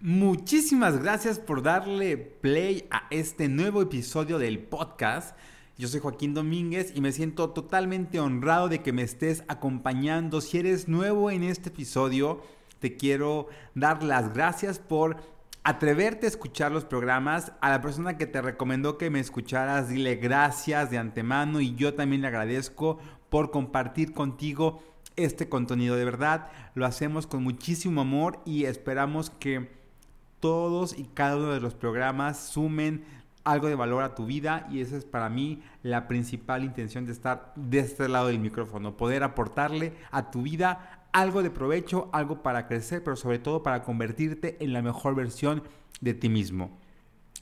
Muchísimas gracias por darle play a este nuevo episodio del podcast. Yo soy Joaquín Domínguez y me siento totalmente honrado de que me estés acompañando. Si eres nuevo en este episodio, te quiero dar las gracias por atreverte a escuchar los programas. A la persona que te recomendó que me escucharas, dile gracias de antemano y yo también le agradezco por compartir contigo este contenido. De verdad, lo hacemos con muchísimo amor y esperamos que todos y cada uno de los programas sumen algo de valor a tu vida y esa es para mí la principal intención de estar de este lado del micrófono, poder aportarle a tu vida algo de provecho, algo para crecer, pero sobre todo para convertirte en la mejor versión de ti mismo.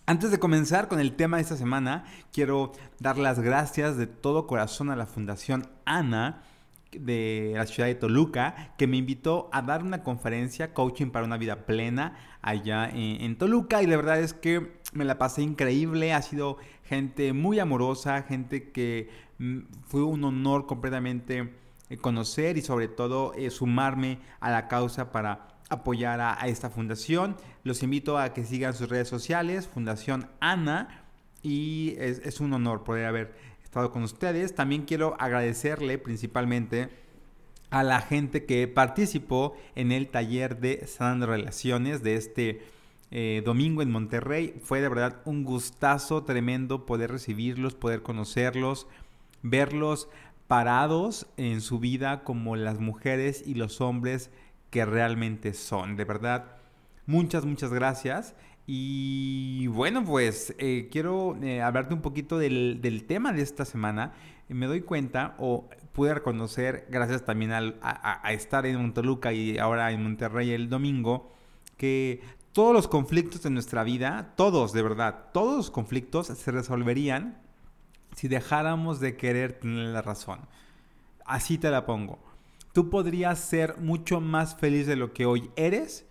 Antes de comenzar con el tema de esta semana, quiero dar las gracias de todo corazón a la Fundación ANA de la ciudad de Toluca que me invitó a dar una conferencia coaching para una vida plena allá en, Toluca y la verdad es que me la pasé increíble, ha sido gente muy amorosa, gente que mm, fue un honor completamente eh, conocer y sobre todo eh, sumarme a la causa para apoyar a, esta fundación. Los invito a que sigan sus redes sociales, Fundación Ana, y es, es un honor poder haber con ustedes. También quiero agradecerle principalmente a la gente que participó en el taller de Sanando Relaciones de este eh, domingo en Monterrey. Fue de verdad un gustazo tremendo poder recibirlos, poder conocerlos, verlos parados en su vida como las mujeres y los hombres que realmente son. De verdad, muchas, muchas gracias. Y bueno, pues eh, quiero eh, hablarte un poquito del, tema de esta semana. Me doy cuenta o pude reconocer, gracias también a, estar en Monteluca y ahora en Monterrey el domingo, que todos los conflictos de nuestra vida, todos de verdad, todos los conflictos se resolverían si dejáramos de querer tener la razón. Así te la pongo. Tú podrías ser mucho más feliz de lo que hoy eres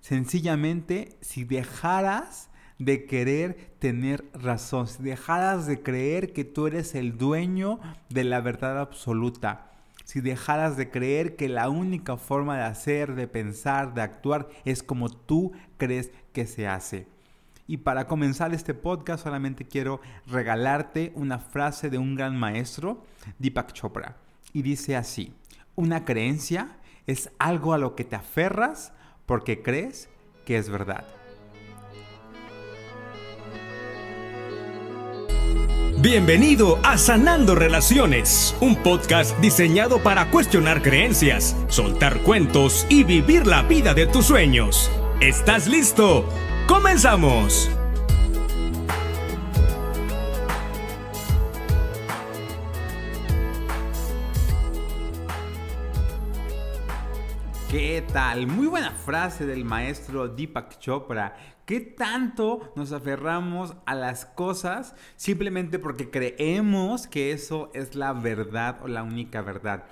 Sencillamente, si dejaras de querer tener razón, si dejaras de creer que tú eres el dueño de la verdad absoluta, si dejaras de creer que la única forma de hacer, de pensar, de actuar es como tú crees que se hace. Y para comenzar este podcast solamente quiero regalarte una frase de un gran maestro, Deepak Chopra. Y dice así, una creencia es algo a lo que te aferras porque crees que es verdad. Bienvenido a Sanando Relaciones, un podcast diseñado para cuestionar creencias, soltar cuentos y vivir la vida de tus sueños. ¿Estás listo? ¡Comenzamos! ¿Qué tal? Muy buena frase del maestro Deepak Chopra. ¿Qué tanto nos aferramos a las cosas simplemente porque creemos que eso es la verdad o la única verdad?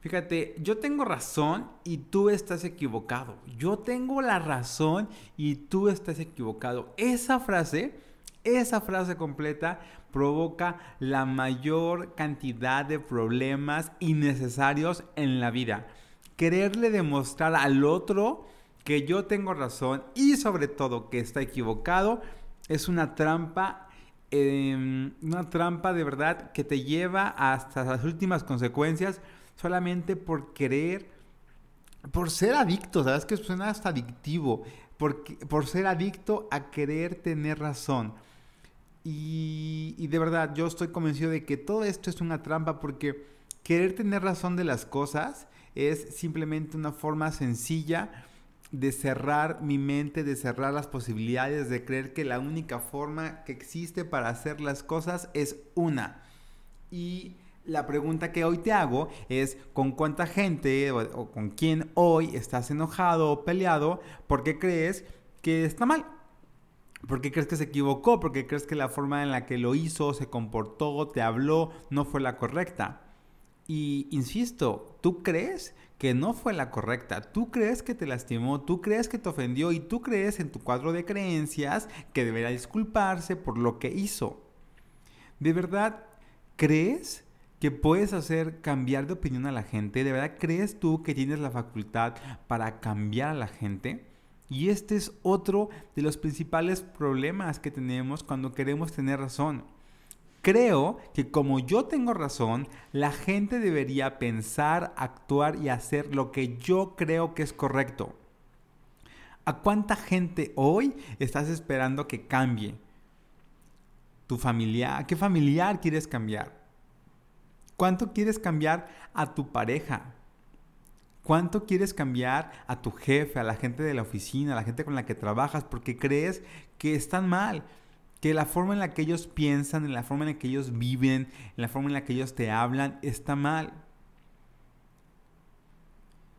Fíjate, yo tengo razón y tú estás equivocado. Yo tengo la razón y tú estás equivocado. Esa frase, esa frase completa provoca la mayor cantidad de problemas innecesarios en la vida quererle demostrar al otro que yo tengo razón y sobre todo que está equivocado es una trampa, em, una trampa de verdad que te lleva hasta las últimas consecuencias solamente por querer, por ser adicto, ¿sabes? Que suena hasta adictivo, por, por ser adicto a querer tener razón. Y, y de verdad, yo estoy convencido de que todo esto es una trampa porque querer tener razón de las cosas es simplemente una forma sencilla de cerrar mi mente, de cerrar las posibilidades, de creer que la única forma que existe para hacer las cosas es una. Y la pregunta que hoy te hago es con cuánta gente o, con quién hoy estás enojado o peleado porque crees que está mal. Porque crees que se equivocó, porque crees que la forma en la que lo hizo, se comportó, te habló, no fue la correcta. Y insisto, tú crees que no fue la correcta, tú crees que te lastimó, tú crees que te ofendió y tú crees en tu cuadro de creencias que deberá disculparse por lo que hizo. ¿De verdad crees que puedes hacer cambiar de opinión a la gente? ¿De verdad crees tú que tienes la facultad para cambiar a la gente? Y este es otro de los principales problemas que tenemos cuando queremos tener razón. Creo que como yo tengo razón, la gente debería pensar, actuar y hacer lo que yo creo que es correcto. ¿A cuánta gente hoy estás esperando que cambie? ¿Tu familiar? ¿Qué familiar quieres cambiar? ¿Cuánto quieres cambiar a tu pareja? ¿Cuánto quieres cambiar a tu jefe, a la gente de la oficina, a la gente con la que trabajas porque crees que están mal? Que la forma en la que ellos piensan, en la forma en la que ellos viven, en la forma en la que ellos te hablan, está mal.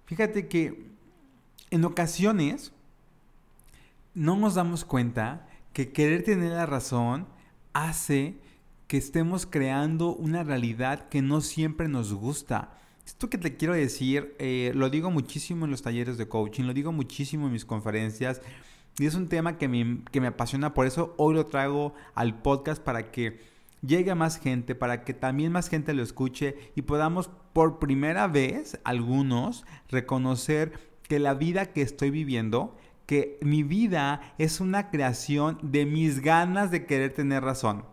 Fíjate que en ocasiones no nos damos cuenta que querer tener la razón hace que estemos creando una realidad que no siempre nos gusta. Esto que te quiero decir, eh, lo digo muchísimo en los talleres de coaching, lo digo muchísimo en mis conferencias, y es un tema que me, que me apasiona, por eso hoy lo traigo al podcast para que llegue a más gente, para que también más gente lo escuche y podamos por primera vez, algunos, reconocer que la vida que estoy viviendo, que mi vida es una creación de mis ganas de querer tener razón.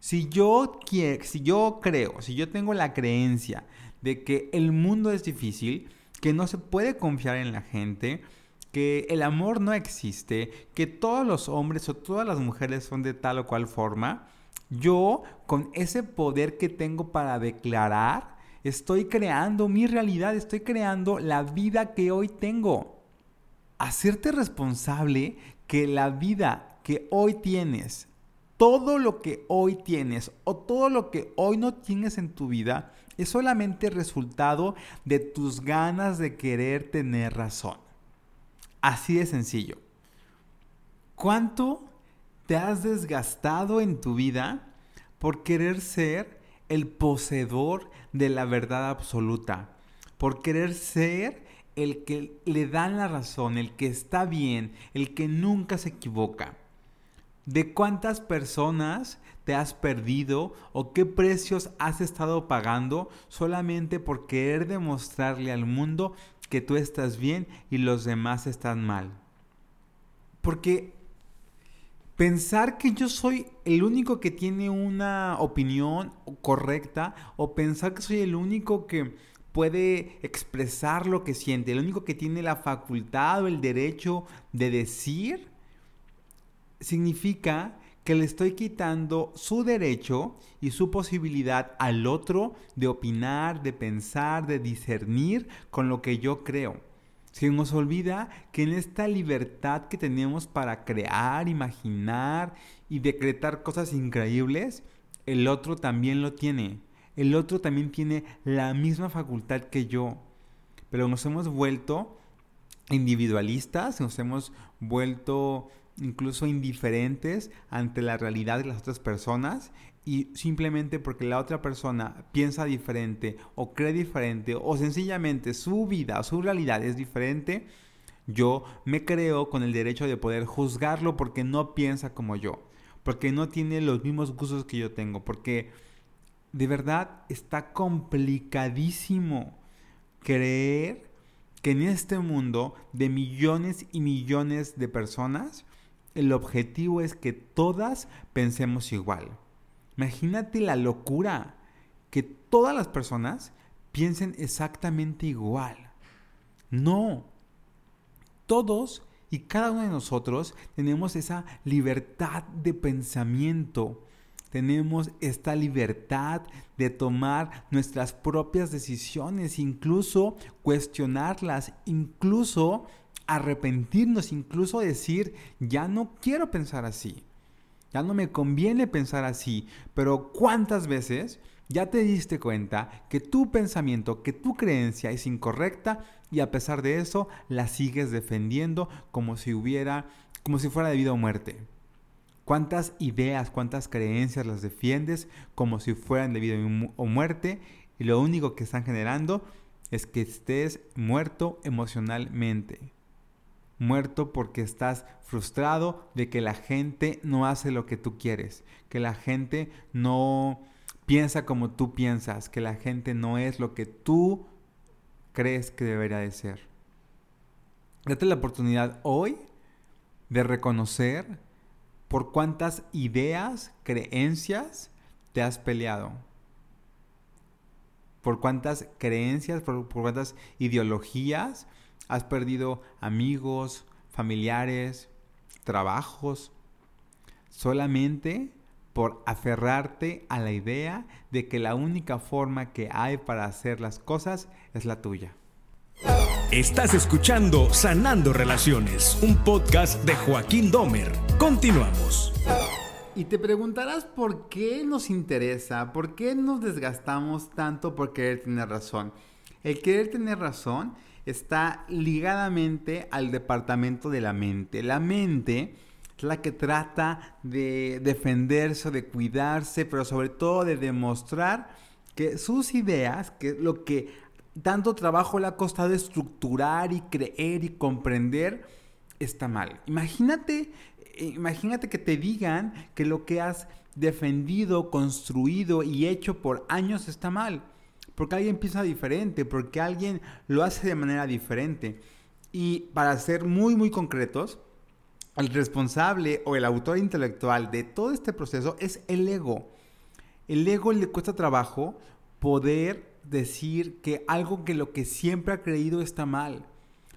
Si yo, si yo creo, si yo tengo la creencia de que el mundo es difícil, que no se puede confiar en la gente, que el amor no existe, que todos los hombres o todas las mujeres son de tal o cual forma, yo con ese poder que tengo para declarar, estoy creando mi realidad, estoy creando la vida que hoy tengo. Hacerte responsable que la vida que hoy tienes, todo lo que hoy tienes o todo lo que hoy no tienes en tu vida, es solamente resultado de tus ganas de querer tener razón. Así de sencillo. ¿Cuánto te has desgastado en tu vida por querer ser el poseedor de la verdad absoluta? Por querer ser el que le dan la razón, el que está bien, el que nunca se equivoca. ¿De cuántas personas te has perdido o qué precios has estado pagando solamente por querer demostrarle al mundo que tú estás bien y los demás están mal. Porque pensar que yo soy el único que tiene una opinión correcta o pensar que soy el único que puede expresar lo que siente, el único que tiene la facultad o el derecho de decir, significa que le estoy quitando su derecho y su posibilidad al otro de opinar, de pensar, de discernir con lo que yo creo. Se nos olvida que en esta libertad que tenemos para crear, imaginar y decretar cosas increíbles, el otro también lo tiene. El otro también tiene la misma facultad que yo. Pero nos hemos vuelto individualistas, nos hemos vuelto incluso indiferentes ante la realidad de las otras personas y simplemente porque la otra persona piensa diferente o cree diferente o sencillamente su vida su realidad es diferente, yo me creo con el derecho de poder juzgarlo porque no piensa como yo, porque no tiene los mismos gustos que yo tengo, porque de verdad está complicadísimo creer que en este mundo de millones y millones de personas, el objetivo es que todas pensemos igual. Imagínate la locura, que todas las personas piensen exactamente igual. No, todos y cada uno de nosotros tenemos esa libertad de pensamiento. Tenemos esta libertad de tomar nuestras propias decisiones, incluso cuestionarlas, incluso arrepentirnos, incluso decir, ya no quiero pensar así, ya no me conviene pensar así, pero ¿cuántas veces ya te diste cuenta que tu pensamiento, que tu creencia es incorrecta y a pesar de eso la sigues defendiendo como si hubiera, como si fuera de vida o muerte? ¿Cuántas ideas, cuántas creencias las defiendes como si fueran de vida o muerte? Y lo único que están generando es que estés muerto emocionalmente muerto porque estás frustrado de que la gente no hace lo que tú quieres, que la gente no piensa como tú piensas, que la gente no es lo que tú crees que debería de ser. Date la oportunidad hoy de reconocer por cuántas ideas, creencias te has peleado. Por cuántas creencias, por, cuántas ideologías has perdido amigos, familiares, trabajos, solamente por aferrarte a la idea de que la única forma que hay para hacer las cosas es la tuya. Estás escuchando Sanando Relaciones, un podcast de Joaquín Domer. Continuamos. Y te preguntarás por qué nos interesa, por qué nos desgastamos tanto por querer tener razón. El querer tener razón está ligadamente al departamento de la mente. La mente es la que trata de defenderse de cuidarse, pero sobre todo de demostrar que sus ideas, que lo que tanto trabajo le ha costado estructurar y creer y comprender, está mal. Imagínate, imagínate que te digan que lo que has defendido, construido y hecho por años está mal. Porque alguien piensa diferente, porque alguien lo hace de manera diferente. Y para ser muy, muy concretos, el responsable o el autor intelectual de todo este proceso es el ego. El ego le cuesta trabajo poder decir que algo que lo que siempre ha creído está mal.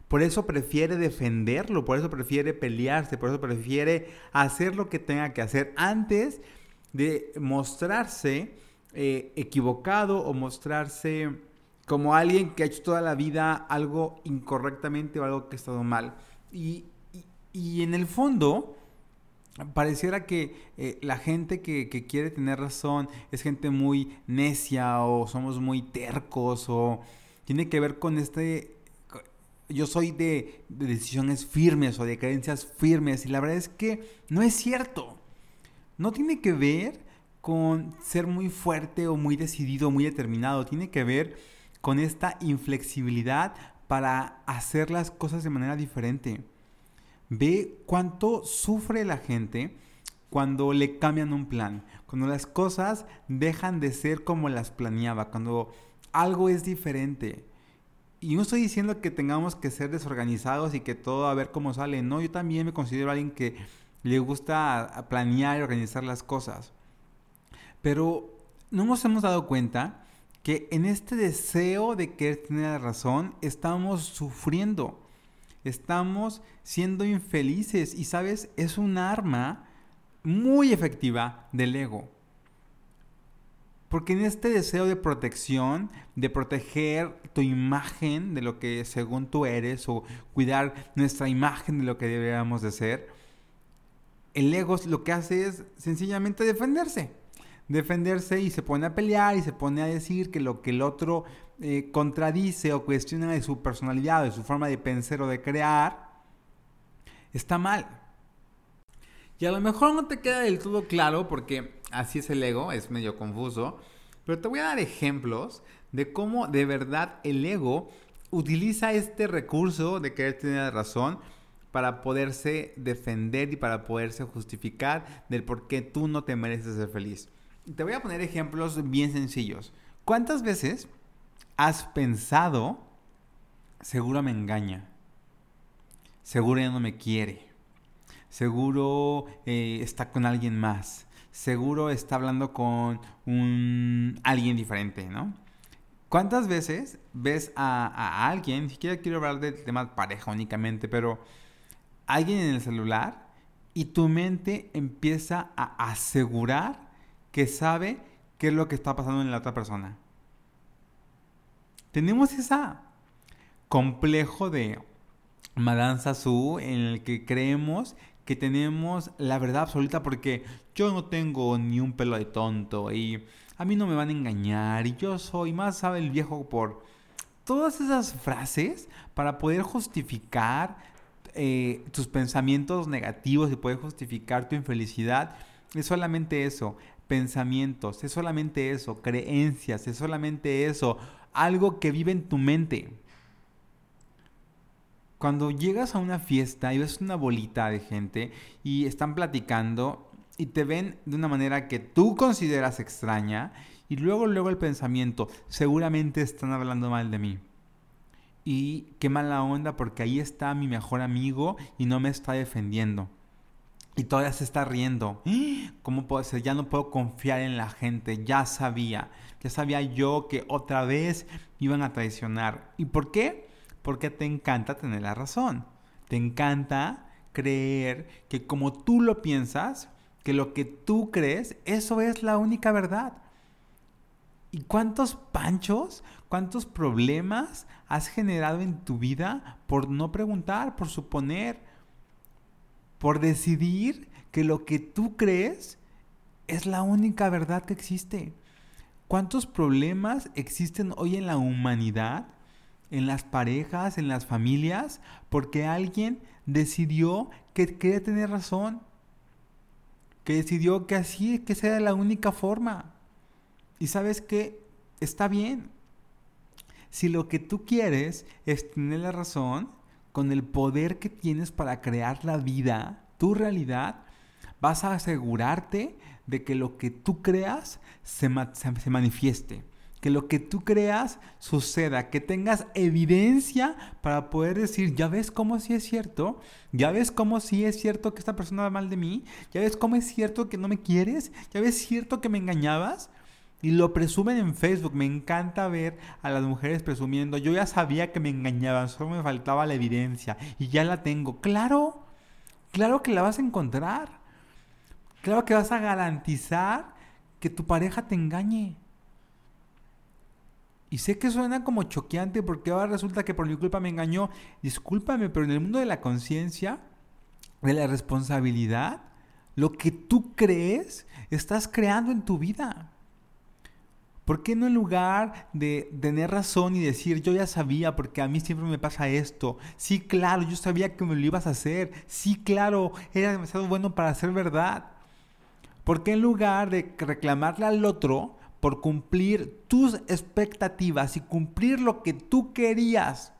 Por eso prefiere defenderlo, por eso prefiere pelearse, por eso prefiere hacer lo que tenga que hacer antes de mostrarse eh, equivocado o mostrarse como alguien que ha hecho toda la vida algo incorrectamente o algo que ha estado mal. Y, y en el fondo, pareciera que eh, la gente que, quiere tener razón es gente muy necia o somos muy tercos o tiene que ver con este... Yo soy de, de decisiones firmes o de creencias firmes y la verdad es que no es cierto. No tiene que ver con ser muy fuerte o muy decidido, muy determinado. Tiene que ver con esta inflexibilidad para hacer las cosas de manera diferente. Ve cuánto sufre la gente cuando le cambian un plan, cuando las cosas dejan de ser como las planeaba, cuando algo es diferente. Y no estoy diciendo que tengamos que ser desorganizados y que todo a ver cómo sale. No, yo también me considero alguien que le gusta planear y organizar las cosas. Pero no nos hemos dado cuenta que en este deseo de querer tener la razón estamos sufriendo estamos siendo infelices y sabes, es un arma muy efectiva del ego. Porque en este deseo de protección, de proteger tu imagen de lo que según tú eres o cuidar nuestra imagen de lo que deberíamos de ser, el ego lo que hace es sencillamente defenderse. Defenderse y se pone a pelear y se pone a decir que lo que el otro eh, contradice o cuestiona de su personalidad, de su forma de pensar o de crear, está mal. Y a lo mejor no te queda del todo claro porque así es el ego, es medio confuso, pero te voy a dar ejemplos de cómo de verdad el ego utiliza este recurso de querer tener razón para poderse defender y para poderse justificar del por qué tú no te mereces ser feliz. Te voy a poner ejemplos bien sencillos. ¿Cuántas veces has pensado, seguro me engaña, seguro ya no me quiere, seguro eh, está con alguien más, seguro está hablando con un alguien diferente, ¿no? ¿Cuántas veces ves a, alguien, ni siquiera quiero hablar del tema pareja únicamente, pero alguien en el celular y tu mente empieza a asegurar que sabe qué es lo que está pasando en la otra persona? tenemos ese complejo de Madame Sassou en el que creemos que tenemos la verdad absoluta porque yo no tengo ni un pelo de tonto y a mí no me van a engañar y yo soy más sabe el viejo por todas esas frases para poder justificar eh, tus pensamientos negativos y poder justificar tu infelicidad es solamente eso pensamientos es solamente eso creencias es solamente eso algo que vive en tu mente. Cuando llegas a una fiesta y ves una bolita de gente y están platicando y te ven de una manera que tú consideras extraña y luego luego el pensamiento, seguramente están hablando mal de mí. y qué mala onda porque ahí está mi mejor amigo y no me está defendiendo. Y todavía se está riendo. ¿Cómo puedo ser? Ya no puedo confiar en la gente. Ya sabía. Ya sabía yo que otra vez iban a traicionar. ¿Y por qué? Porque te encanta tener la razón. Te encanta creer que como tú lo piensas, que lo que tú crees, eso es la única verdad. ¿Y cuántos panchos, cuántos problemas has generado en tu vida por no preguntar, por suponer, por decidir que lo que tú crees es la única verdad que existe? ¿Cuántos problemas existen hoy en la humanidad, en las parejas, en las familias, porque alguien decidió que quería tener razón? Que decidió que así, que sea la única forma. Y sabes que está bien. Si lo que tú quieres es tener la razón, con el poder que tienes para crear la vida, tu realidad, vas a asegurarte de que lo que tú creas se, manifieste. Que lo que tú creas suceda, que tengas evidencia para poder decir, ya ves cómo sí es cierto, ya ves cómo sí es cierto que esta persona va mal de mí, ya ves cómo es cierto que no me quieres, ya ves cierto que me engañabas. Y lo presumen en Facebook. Me encanta ver a las mujeres presumiendo. Yo ya sabía que me engañaban, solo me faltaba la evidencia. Y ya la tengo. Claro, claro que la vas a encontrar. Claro que vas a garantizar que tu pareja te engañe. Y sé que suena como choqueante porque ahora resulta que por mi culpa me engañó. Discúlpame, pero en el mundo de la conciencia, de la responsabilidad, lo que tú crees, estás creando en tu vida. ¿Por qué no en lugar de tener razón y decir, yo ya sabía porque a mí siempre me pasa esto? Sí, claro, yo sabía que me lo ibas a hacer. Sí, claro, era demasiado bueno para ser verdad. ¿Por qué en lugar de reclamarle al otro por cumplir tus expectativas y cumplir lo que tú querías?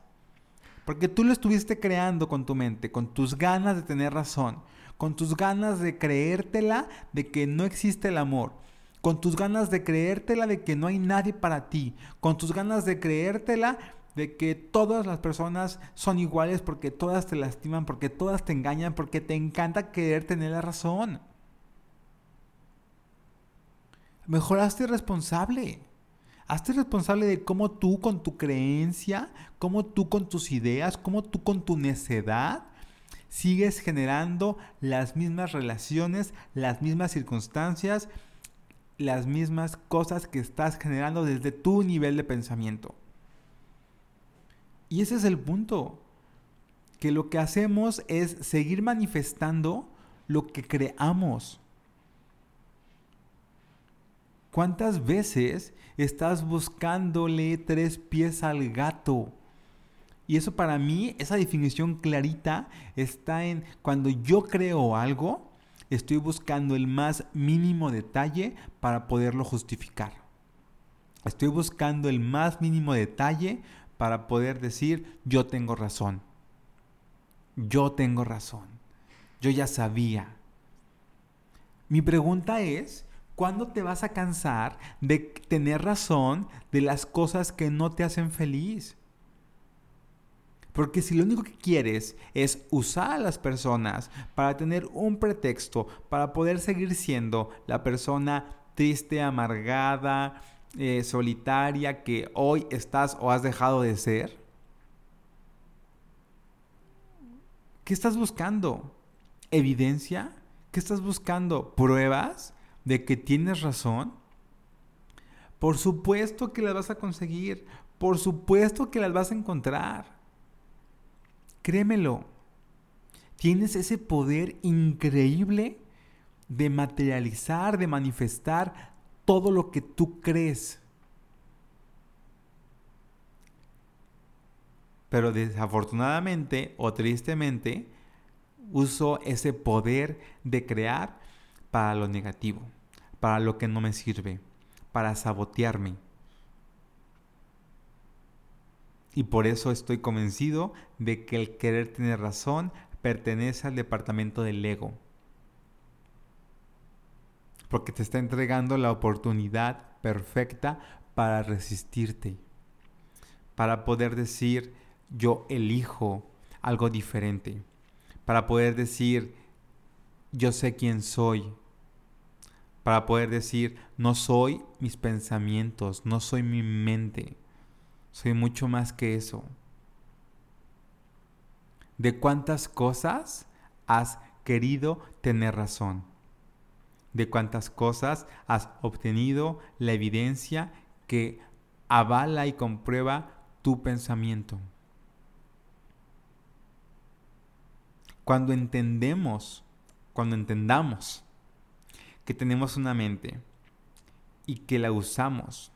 Porque tú lo estuviste creando con tu mente, con tus ganas de tener razón, con tus ganas de creértela de que no existe el amor con tus ganas de creértela de que no hay nadie para ti, con tus ganas de creértela de que todas las personas son iguales porque todas te lastiman, porque todas te engañan, porque te encanta querer tener la razón. Mejor hazte responsable. Hazte responsable de cómo tú con tu creencia, cómo tú con tus ideas, cómo tú con tu necedad sigues generando las mismas relaciones, las mismas circunstancias las mismas cosas que estás generando desde tu nivel de pensamiento. Y ese es el punto, que lo que hacemos es seguir manifestando lo que creamos. ¿Cuántas veces estás buscándole tres pies al gato? Y eso para mí, esa definición clarita está en cuando yo creo algo, estoy buscando el más mínimo detalle para poderlo justificar. Estoy buscando el más mínimo detalle para poder decir, yo tengo razón. Yo tengo razón. Yo ya sabía. Mi pregunta es, ¿cuándo te vas a cansar de tener razón de las cosas que no te hacen feliz? Porque si lo único que quieres es usar a las personas para tener un pretexto, para poder seguir siendo la persona triste, amargada, eh, solitaria que hoy estás o has dejado de ser, ¿qué estás buscando? ¿Evidencia? ¿Qué estás buscando? ¿Pruebas de que tienes razón? Por supuesto que las vas a conseguir. Por supuesto que las vas a encontrar. Créemelo, tienes ese poder increíble de materializar, de manifestar todo lo que tú crees. Pero desafortunadamente o tristemente, uso ese poder de crear para lo negativo, para lo que no me sirve, para sabotearme. Y por eso estoy convencido de que el querer tener razón pertenece al departamento del ego. Porque te está entregando la oportunidad perfecta para resistirte. Para poder decir, yo elijo algo diferente, para poder decir, yo sé quién soy, para poder decir, no soy mis pensamientos, no soy mi mente, soy mucho más que eso. ¿De cuántas cosas has querido tener razón? ¿De cuántas cosas has obtenido la evidencia que avala y comprueba tu pensamiento? Cuando entendemos, cuando entendamos que tenemos una mente y que la usamos,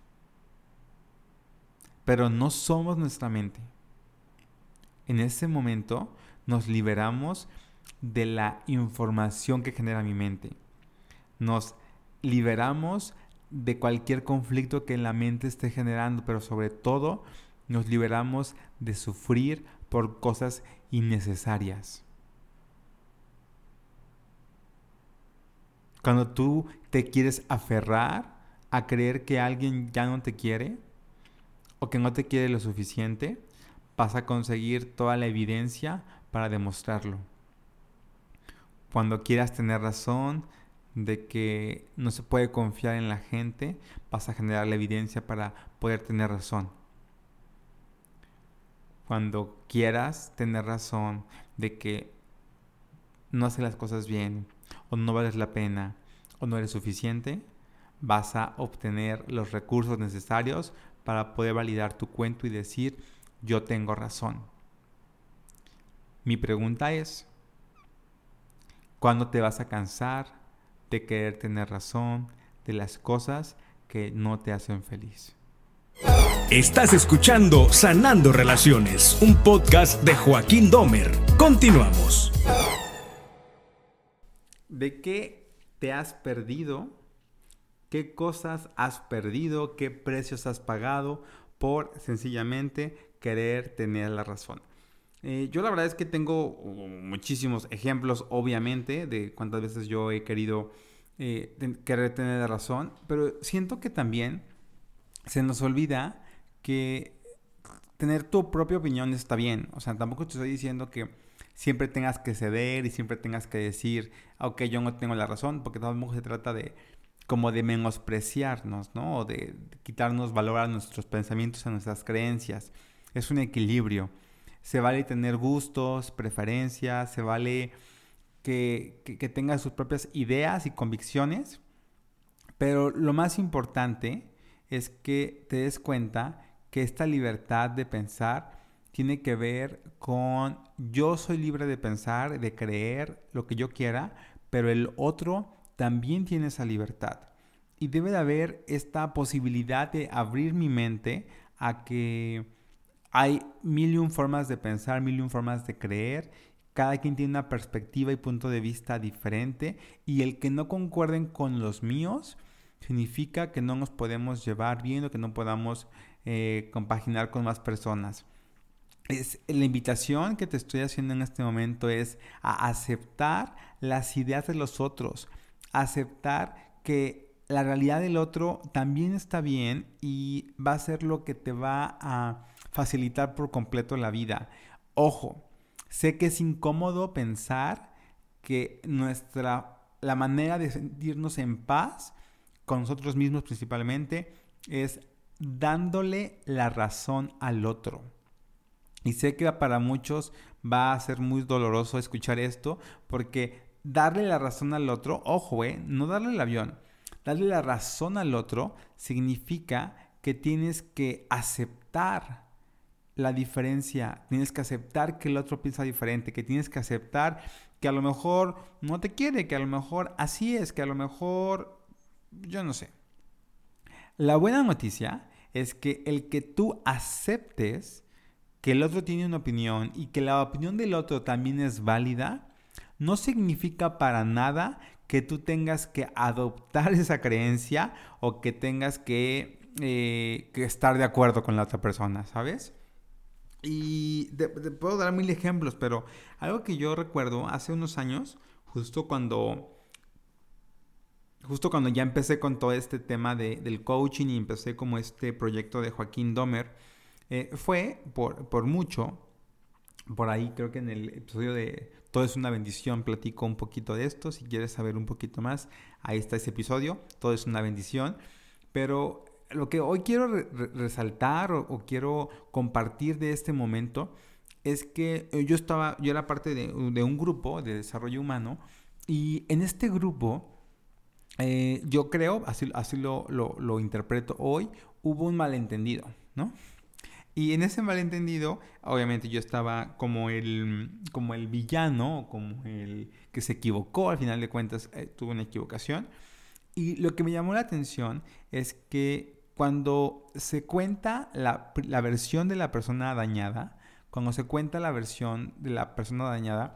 pero no somos nuestra mente, en ese momento nos liberamos de la información que genera mi mente. Nos liberamos de cualquier conflicto que la mente esté generando, pero sobre todo nos liberamos de sufrir por cosas innecesarias. Cuando tú te quieres aferrar a creer que alguien ya no te quiere o que no te quiere lo suficiente, vas a conseguir toda la evidencia para demostrarlo. Cuando quieras tener razón de que no se puede confiar en la gente, vas a generar la evidencia para poder tener razón. Cuando quieras tener razón de que no haces las cosas bien, o no vales la pena, o no eres suficiente, vas a obtener los recursos necesarios para poder validar tu cuento y decir, yo tengo razón. Mi pregunta es, ¿cuándo te vas a cansar de querer tener razón de las cosas que no te hacen feliz? Estás escuchando Sanando Relaciones, un podcast de Joaquín Domer. Continuamos. ¿De qué te has perdido? ¿Qué cosas has perdido? ¿Qué precios has pagado por sencillamente querer tener la razón. Eh, yo la verdad es que tengo uh, muchísimos ejemplos, obviamente, de cuántas veces yo he querido eh, querer tener la razón, pero siento que también se nos olvida que tener tu propia opinión está bien. O sea, tampoco te estoy diciendo que siempre tengas que ceder y siempre tengas que decir, ok, yo no tengo la razón, porque tampoco se trata de como de menospreciarnos, ¿no? O de quitarnos valor a nuestros pensamientos, a nuestras creencias es un equilibrio. Se vale tener gustos, preferencias, se vale que, que, tenga sus propias ideas y convicciones, pero lo más importante es que te des cuenta que esta libertad de pensar tiene que ver con yo soy libre de pensar, de creer lo que yo quiera, pero el otro también tiene esa libertad. Y debe de haber esta posibilidad de abrir mi mente a que hay mil y un formas de pensar, mil y un formas de creer. Cada quien tiene una perspectiva y punto de vista diferente. Y el que no concuerden con los míos significa que no nos podemos llevar bien o que no podamos eh, compaginar con más personas. Es, la invitación que te estoy haciendo en este momento es a aceptar las ideas de los otros, aceptar que la realidad del otro también está bien y va a ser lo que te va a facilitar por completo la vida. Ojo, sé que es incómodo pensar que nuestra, la manera de sentirnos en paz con nosotros mismos principalmente es dándole la razón al otro. Y sé que para muchos va a ser muy doloroso escuchar esto porque darle la razón al otro, ojo, eh, no darle el avión, darle la razón al otro significa que tienes que aceptar la diferencia, tienes que aceptar que el otro piensa diferente, que tienes que aceptar que a lo mejor no te quiere, que a lo mejor así es, que a lo mejor yo no sé. La buena noticia es que el que tú aceptes que el otro tiene una opinión y que la opinión del otro también es válida, no significa para nada que tú tengas que adoptar esa creencia o que tengas que, eh, que estar de acuerdo con la otra persona, ¿sabes? Y te, puedo dar mil ejemplos, pero algo que yo recuerdo hace unos años, justo cuando, justo cuando ya empecé con todo este tema de, del coaching y empecé como este proyecto de Joaquín Domer, Eh, fue por, por mucho, por ahí creo que en el episodio de Todo es una bendición platico un poquito de esto. Si quieres saber un poquito más, ahí está ese episodio. Todo es una bendición. Pero lo que hoy quiero resaltar o, quiero compartir de este momento es que eh, yo estaba, yo era parte de, un grupo de desarrollo humano y en este grupo, eh, yo creo, así, así lo, lo, interpreto hoy, hubo un malentendido, ¿no? Y en ese malentendido, obviamente yo estaba como el, como el villano, como el que se equivocó, al final de cuentas eh, tuvo una equivocación. Y lo que me llamó la atención es que cuando se cuenta la, la versión de la persona dañada, cuando se cuenta la versión de la persona dañada,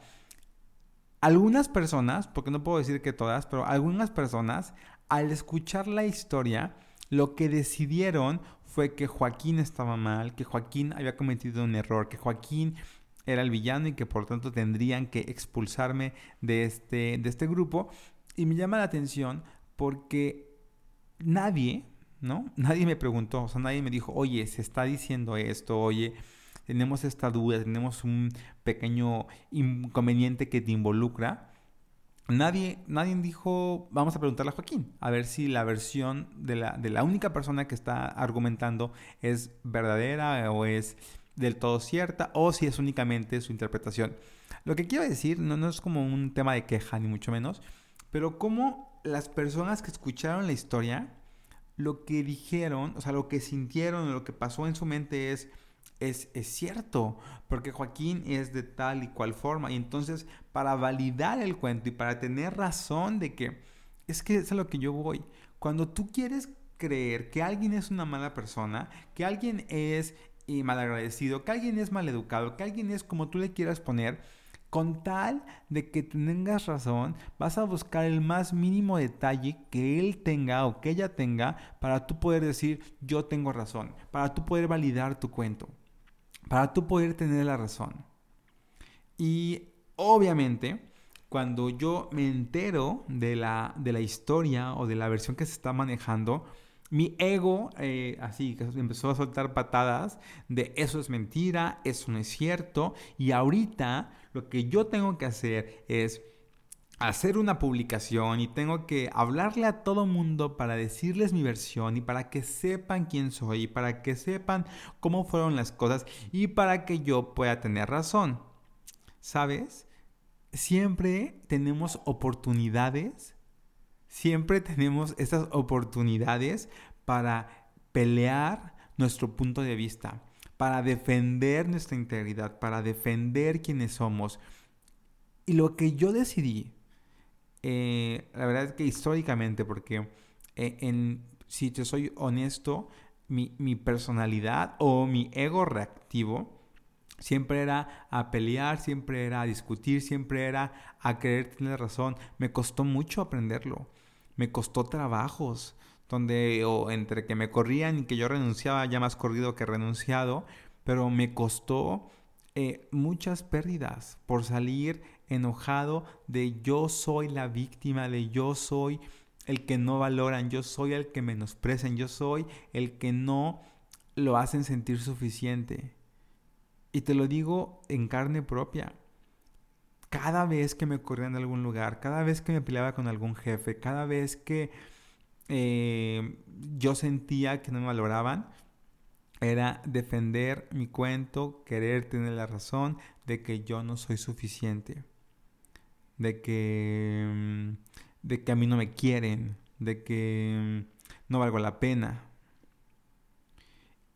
algunas personas, porque no puedo decir que todas, pero algunas personas, al escuchar la historia, lo que decidieron fue que Joaquín estaba mal, que Joaquín había cometido un error, que Joaquín era el villano y que por tanto tendrían que expulsarme de este, de este grupo. Y me llama la atención porque nadie, ¿no? Nadie me preguntó, o sea, nadie me dijo, oye, se está diciendo esto, oye, tenemos esta duda, tenemos un pequeño inconveniente que te involucra nadie, nadie dijo, vamos a preguntarle a Joaquín, a ver si la versión de la, de la única persona que está argumentando es verdadera o es del todo cierta o si es únicamente su interpretación. Lo que quiero decir no, no es como un tema de queja ni mucho menos, pero como las personas que escucharon la historia, lo que dijeron, o sea, lo que sintieron, lo que pasó en su mente es, es, cierto, porque Joaquín es de tal y cual forma. Y entonces, para validar el cuento y para tener razón de que es que es a lo que yo voy. Cuando tú quieres creer que alguien es una mala persona, que alguien es eh, malagradecido, que alguien es maleducado, que alguien es como tú le quieras poner, con tal de que tengas razón, vas a buscar el más mínimo detalle que él tenga o que ella tenga para tú poder decir yo tengo razón, para tú poder validar tu cuento para tú poder tener la razón. Y obviamente, cuando yo me entero de la, de la historia o de la versión que se está manejando, mi ego, eh, así, empezó a soltar patadas de eso es mentira, eso no es cierto. Y ahorita lo que yo tengo que hacer es hacer una publicación y tengo que hablarle a todo mundo para decirles mi versión y para que sepan quién soy y para que sepan cómo fueron las cosas y para que yo pueda tener razón. ¿Sabes? Siempre tenemos oportunidades, siempre tenemos esas oportunidades para pelear nuestro punto de vista, para defender nuestra integridad, para defender quienes somos. Y lo que yo decidí eh, la verdad es que históricamente, porque eh, en, si te soy honesto, mi, mi, personalidad o mi ego reactivo siempre era a pelear, siempre era a discutir, siempre era a querer tener razón. Me costó mucho aprenderlo, me costó trabajos, donde o entre que me corrían y que yo renunciaba, ya más corrido que renunciado, pero me costó eh, muchas pérdidas por salir enojado de yo soy la víctima, de yo soy el que no valoran, yo soy el que menosprecian, yo soy el que no lo hacen sentir suficiente. Y te lo digo en carne propia. Cada vez que me corrían de algún lugar, cada vez que me peleaba con algún jefe, cada vez que eh, yo sentía que no me valoraban, era defender mi cuento, querer tener la razón de que yo no soy suficiente, de que, mm, de que a mí no me quieren, de que mm, no valgo la pena.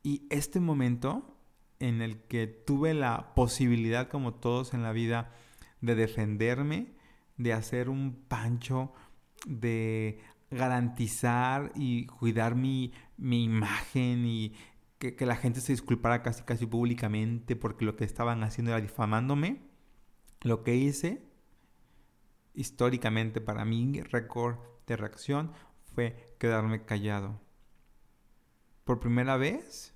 Y este momento en el que tuve la posibilidad, como todos en la vida, de defenderme, de hacer un pancho, de garantizar y cuidar mi, mi imagen y que, la gente se disculpara casi casi públicamente porque lo que estaban haciendo era difamándome. Lo que hice históricamente para mí, récord de reacción, fue quedarme callado. Por primera vez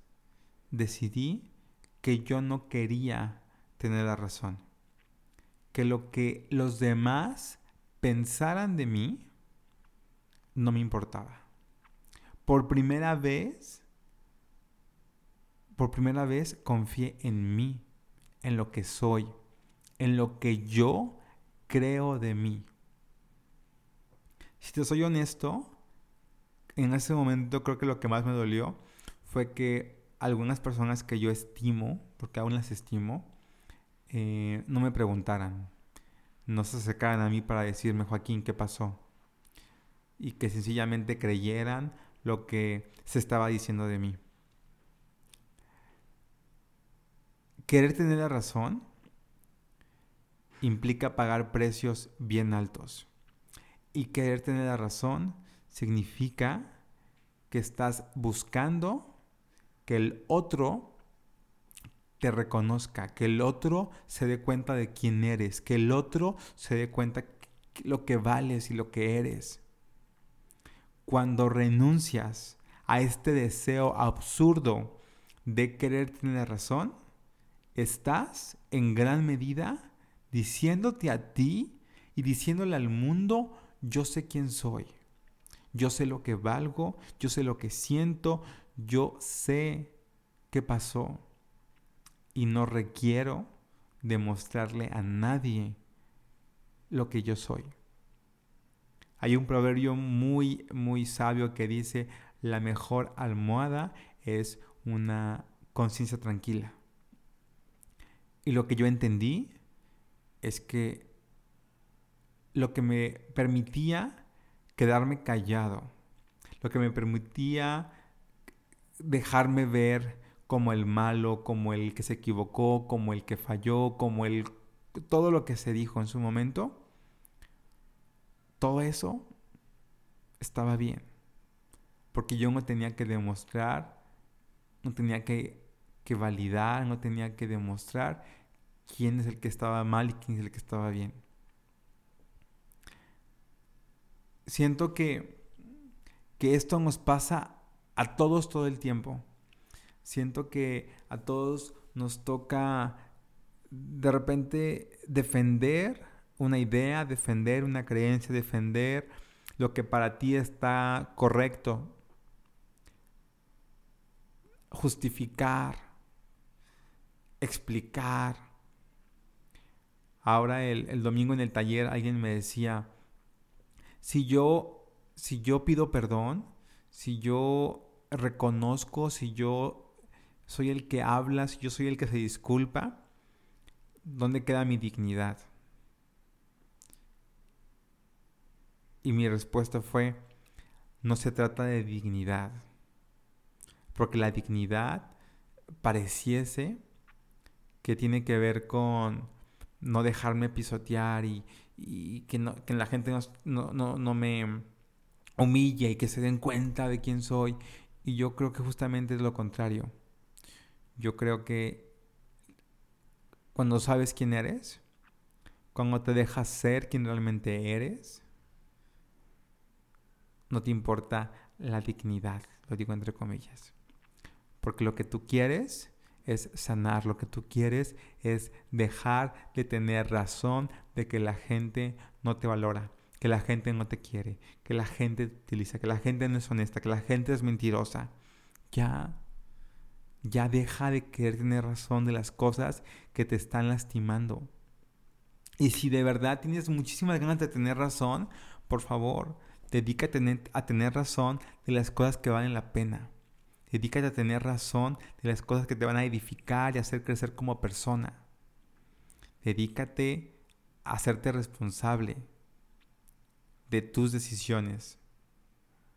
decidí que yo no quería tener la razón. Que lo que los demás pensaran de mí no me importaba. Por primera vez por primera vez confié en mí, en lo que soy, en lo que yo creo de mí. Si te soy honesto, en ese momento creo que lo que más me dolió fue que algunas personas que yo estimo, porque aún las estimo, eh, no me preguntaran, no se acercaran a mí para decirme, Joaquín, ¿qué pasó? Y que sencillamente creyeran lo que se estaba diciendo de mí. Querer tener la razón implica pagar precios bien altos. Y querer tener la razón significa que estás buscando que el otro te reconozca, que el otro se dé cuenta de quién eres, que el otro se dé cuenta lo que vales y lo que eres. Cuando renuncias a este deseo absurdo de querer tener razón, estás en gran medida diciéndote a ti y diciéndole al mundo, yo sé quién soy, yo sé lo que valgo, yo sé lo que siento, yo sé qué pasó y no requiero demostrarle a nadie lo que yo soy. Hay un proverbio muy, muy sabio que dice, la mejor almohada es una conciencia tranquila. Y lo que yo entendí es que lo que me permitía quedarme callado, lo que me permitía dejarme ver como el malo, como el que se equivocó, como el que falló, como el todo lo que se dijo en su momento, todo eso estaba bien. Porque yo no tenía que demostrar, no tenía que, que validar, no tenía que demostrar quién es el que estaba mal y quién es el que estaba bien. Siento que, que esto nos pasa a todos todo el tiempo. Siento que a todos nos toca de repente defender una idea, defender una creencia, defender lo que para ti está correcto, justificar, explicar. Ahora el, el, domingo en el taller alguien me decía, si yo, si yo pido perdón, si yo reconozco, si yo soy el que habla, si yo soy el que se disculpa, ¿dónde queda mi dignidad? Y mi respuesta fue, no se trata de dignidad, porque la dignidad pareciese que tiene que ver con no dejarme pisotear y, que, la gente no, no me humille y que se den cuenta de quién soy. Y yo creo que justamente es lo contrario. Yo creo que cuando sabes quién eres, cuando te dejas ser quien realmente eres, no te importa la dignidad, lo digo entre comillas. Porque lo que tú quieres es sanar, lo que tú quieres es dejar de tener razón de que la gente no te valora, que la gente no te quiere, que la gente te utiliza, que la gente no es honesta, que la gente es mentirosa. Ya, ya deja de querer tener razón de las cosas que te están lastimando. Y si de verdad tienes muchísimas ganas de tener razón, por favor, Dedícate a tener, razón de las cosas que valen la pena. Dedícate a tener razón de las cosas que te van a edificar y hacer crecer como persona. Dedícate a hacerte responsable de tus decisiones,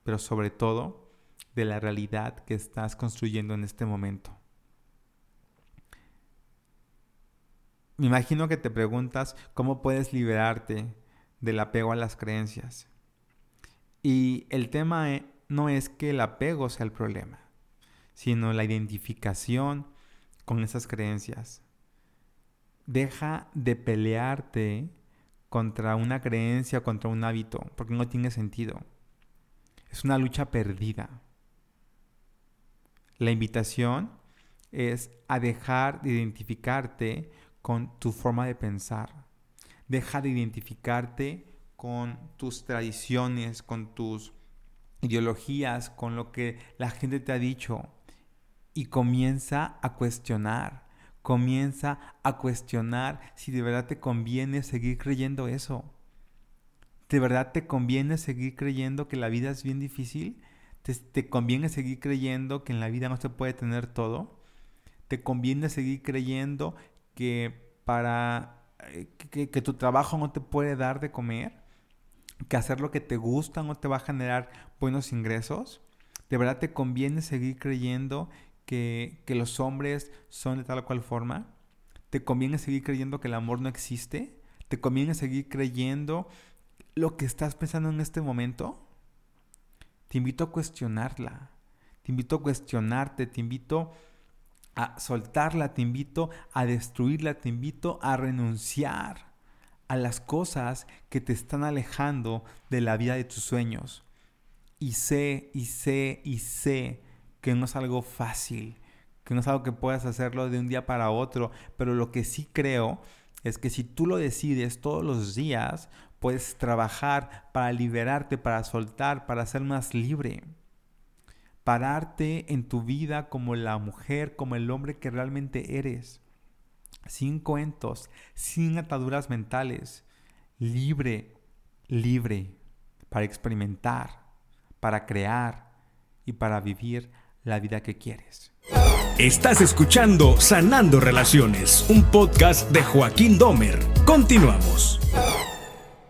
pero sobre todo de la realidad que estás construyendo en este momento. Me imagino que te preguntas cómo puedes liberarte del apego a las creencias. Y el tema e, no es que el apego sea el problema, sino la identificación con esas creencias. Deja de pelearte contra una creencia, contra un hábito, porque no tiene sentido. Es una lucha perdida. La invitación es a dejar de identificarte con tu forma de pensar. Deja de identificarte con tus tradiciones, con tus ideologías, con lo que la gente te ha dicho y comienza a cuestionar. Comienza a cuestionar si de verdad te conviene seguir creyendo eso. ¿De verdad te conviene seguir creyendo que la vida es bien difícil? ¿Te, conviene seguir creyendo que en la vida no se puede tener todo? ¿Te conviene seguir creyendo que para eh, que, tu trabajo no te puede dar de comer? ¿Que hacer lo que te gusta no te va a generar buenos ingresos? ¿De verdad te conviene seguir creyendo que, que los hombres son de tal o cual forma? ¿Te conviene seguir creyendo que el amor no existe? ¿Te conviene seguir creyendo lo que estás pensando en este momento? Te invito a cuestionarla. Te invito a cuestionarte, te invito a soltarla, te invito a destruirla, te invito a renunciar a las cosas que te están alejando de la vida de tus sueños. Y sé, y sé, y sé que no es algo fácil, que no es algo que puedas hacerlo de un día para otro, pero lo que sí creo es que si tú lo decides todos los días, puedes trabajar para liberarte, para soltar, para ser más libre. Pararte en tu vida como la mujer, como el hombre que realmente eres. Sin cuentos, sin ataduras mentales. Libre, libre, para experimentar, para crear y para vivir la vida que quieres. Estás escuchando Sanando Relaciones, un podcast de Joaquín Domer. Continuamos.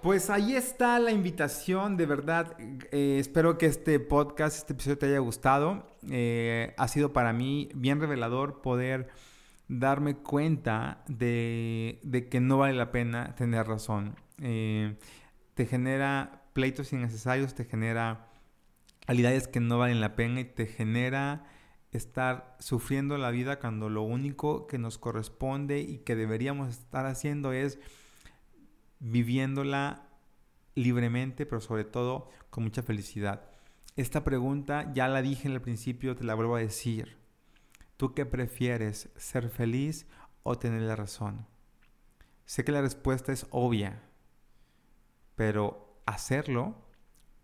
Pues ahí está la invitación, de verdad. Eh, espero que este podcast, este episodio te haya gustado. Eh, ha sido para mí bien revelador poder darme cuenta de, que no vale la pena tener razón. Eh, te genera pleitos innecesarios, te genera realidades que no valen la pena y te genera estar sufriendo la vida cuando lo único que nos corresponde y que deberíamos estar haciendo es viviéndola libremente, pero sobre todo con mucha felicidad. Esta pregunta ya la dije en el principio, te la vuelvo a decir. ¿Tú qué prefieres, ser feliz o tener la razón? Sé que la respuesta es obvia, pero hacerlo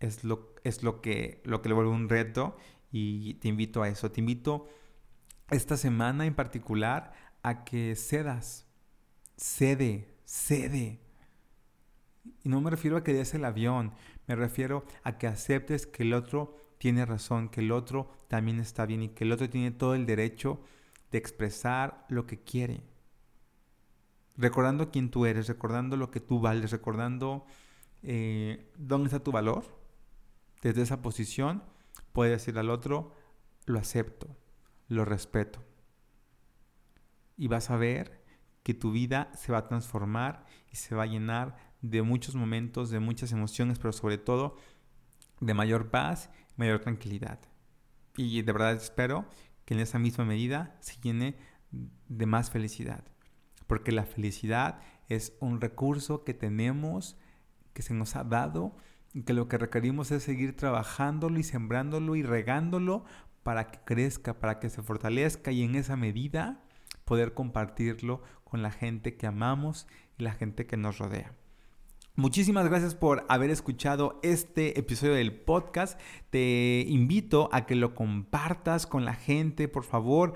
es lo, es lo, que, lo que le vuelve un reto y te invito a eso. Te invito esta semana en particular a que cedas, cede, cede. Y no me refiero a que des el avión, me refiero a que aceptes que el otro tiene razón, que el otro también está bien y que el otro tiene todo el derecho de expresar lo que quiere. Recordando quién tú eres, recordando lo que tú vales, recordando eh, dónde está tu valor. Desde esa posición puedes decir al otro, lo acepto, lo respeto. Y vas a ver que tu vida se va a transformar y se va a llenar de muchos momentos, de muchas emociones, pero sobre todo de mayor paz, mayor tranquilidad. Y de verdad espero que en esa misma medida se llene de más felicidad. Porque la felicidad es un recurso que tenemos, que se nos ha dado, que lo que requerimos es seguir trabajándolo y sembrándolo y regándolo para que crezca, para que se fortalezca y en esa medida poder compartirlo con la gente que amamos y la gente que nos rodea. Muchísimas gracias por haber escuchado este episodio del podcast. Te invito a que lo compartas con la gente, por favor.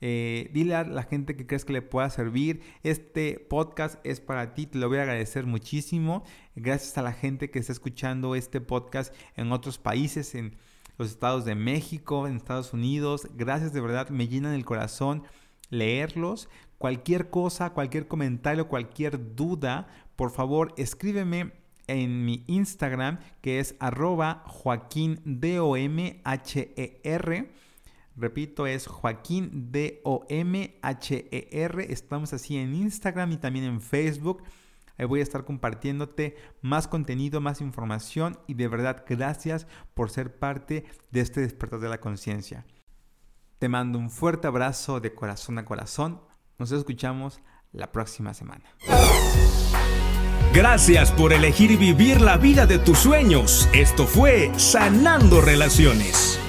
Eh, dile a la gente que crees que le pueda servir. Este podcast es para ti, te lo voy a agradecer muchísimo. Gracias a la gente que está escuchando este podcast en otros países, en los estados de México, en Estados Unidos. Gracias de verdad, me llenan el corazón leerlos. Cualquier cosa, cualquier comentario, cualquier duda, por favor escríbeme en mi Instagram que es arroba. Repito, es Joaquín D-O-M-H-E-R. Estamos así en Instagram y también en Facebook. Ahí voy a estar compartiéndote más contenido, más información y de verdad gracias por ser parte de este despertar de la conciencia. Te mando un fuerte abrazo de corazón a corazón. Nos escuchamos la próxima semana. Gracias por elegir vivir la vida de tus sueños. Esto fue Sanando Relaciones.